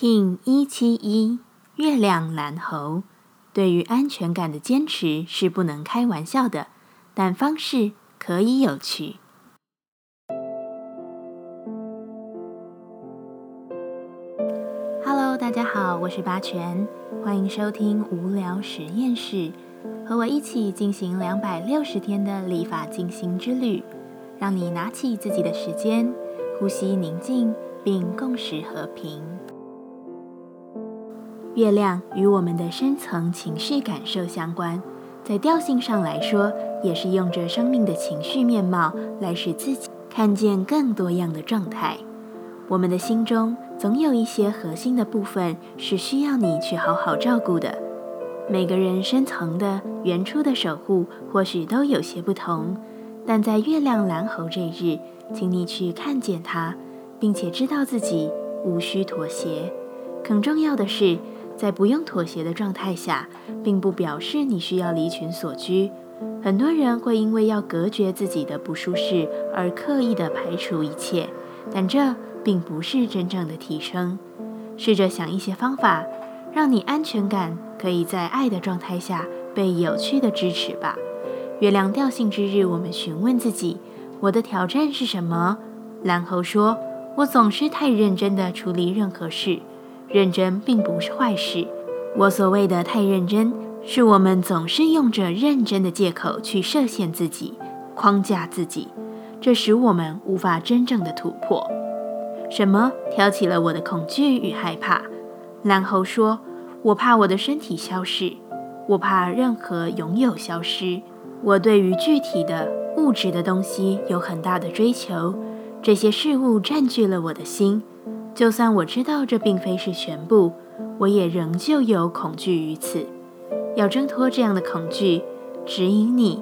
King 一七一月亮蓝猴，对于安全感的坚持是不能开玩笑的，但方式可以有趣。Hello，大家好，我是八全，欢迎收听无聊实验室，和我一起进行两百六十天的立法进行之旅，让你拿起自己的时间，呼吸宁静，并共识和平。月亮与我们的深层情绪感受相关，在调性上来说，也是用着生命的情绪面貌来使自己看见更多样的状态。我们的心中总有一些核心的部分是需要你去好好照顾的。每个人深层的、原初的守护或许都有些不同，但在月亮蓝猴这日，请你去看见它，并且知道自己无需妥协。更重要的是。在不用妥协的状态下，并不表示你需要离群所居。很多人会因为要隔绝自己的不舒适而刻意的排除一切，但这并不是真正的提升。试着想一些方法，让你安全感可以在爱的状态下被有趣的支持吧。月亮调性之日，我们询问自己：我的挑战是什么？蓝猴说：我总是太认真的处理任何事。认真并不是坏事。我所谓的太认真，是我们总是用着认真的借口去设限自己、框架自己，这使我们无法真正的突破。什么挑起了我的恐惧与害怕？然后说：“我怕我的身体消失，我怕任何拥有消失。我对于具体的物质的东西有很大的追求，这些事物占据了我的心。”就算我知道这并非是全部，我也仍旧有恐惧于此。要挣脱这样的恐惧，指引你，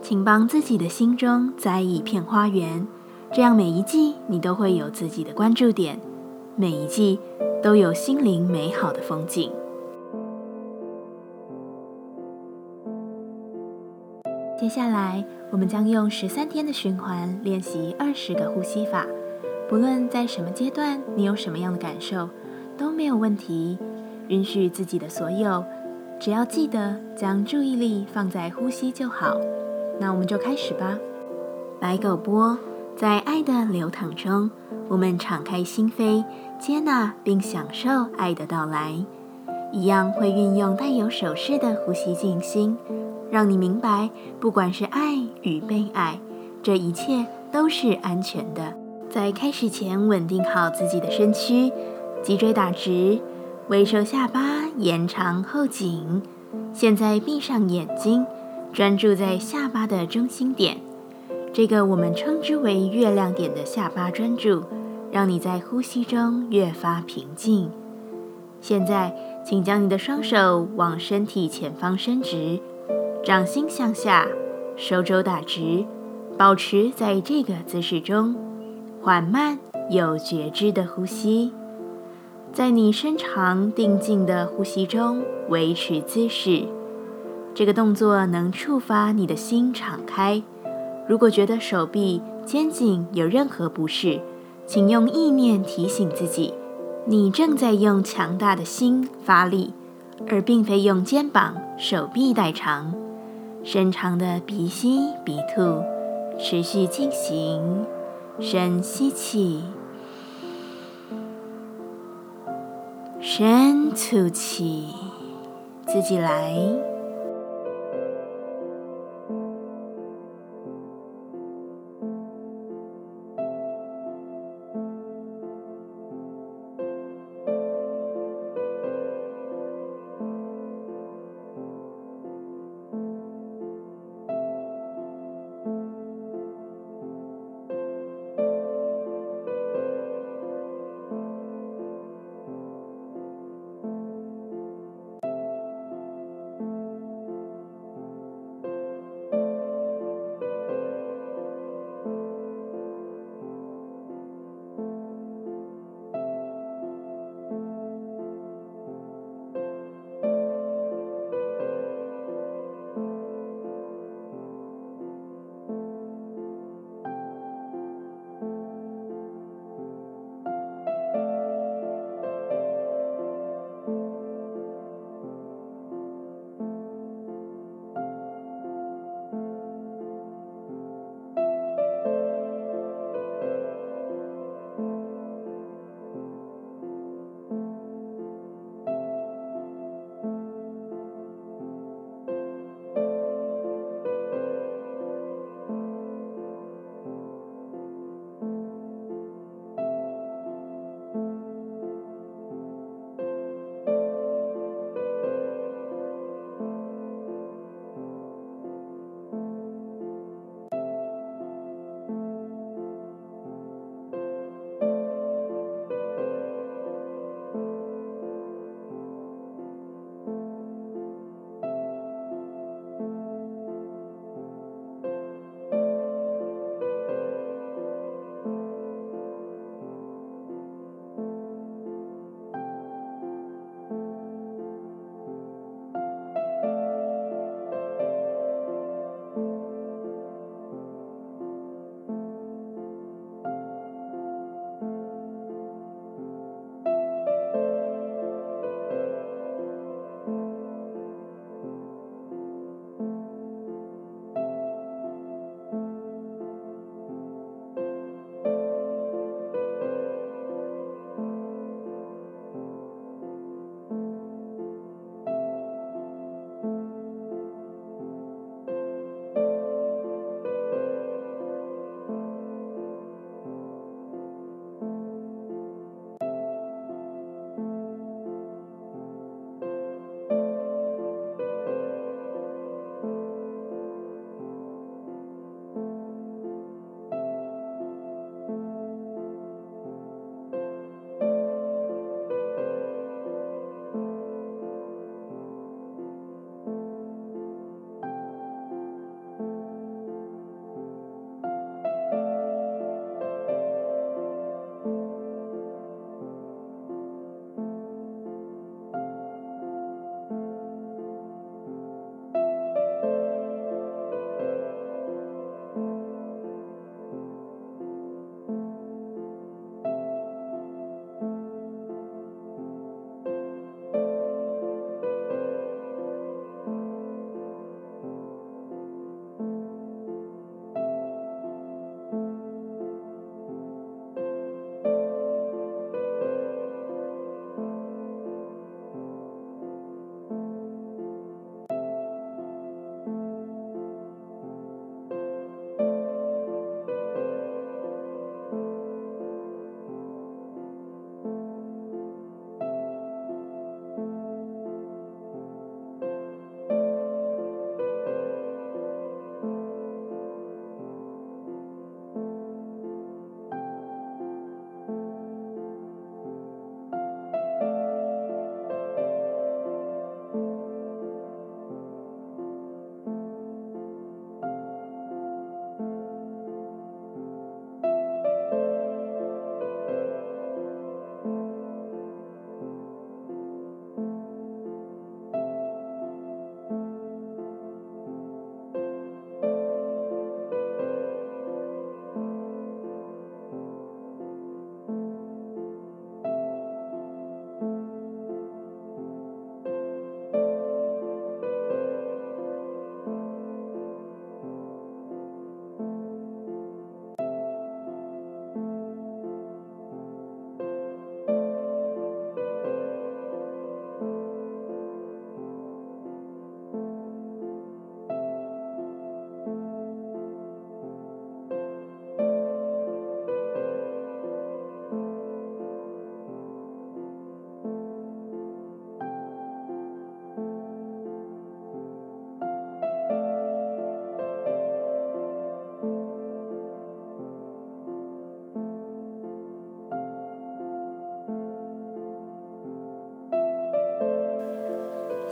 请帮自己的心中栽一片花园，这样每一季你都会有自己的关注点，每一季都有心灵美好的风景。接下来，我们将用十三天的循环练习二十个呼吸法。不论在什么阶段，你有什么样的感受，都没有问题。允许自己的所有，只要记得将注意力放在呼吸就好。那我们就开始吧。白狗波，在爱的流淌中，我们敞开心扉，接纳并享受爱的到来。一样会运用带有手势的呼吸静心，让你明白，不管是爱与被爱，这一切都是安全的。在开始前，稳定好自己的身躯，脊椎打直，微收下巴，延长后颈。现在闭上眼睛，专注在下巴的中心点，这个我们称之为月亮点的下巴专注，让你在呼吸中越发平静。现在，请将你的双手往身体前方伸直，掌心向下，手肘打直，保持在这个姿势中。缓慢有觉知的呼吸，在你深长定静的呼吸中维持姿势。这个动作能触发你的心敞开。如果觉得手臂、肩颈有任何不适，请用意念提醒自己，你正在用强大的心发力，而并非用肩膀、手臂代偿。深长的鼻吸鼻吐，持续进行。深吸气，深吐气，自己来。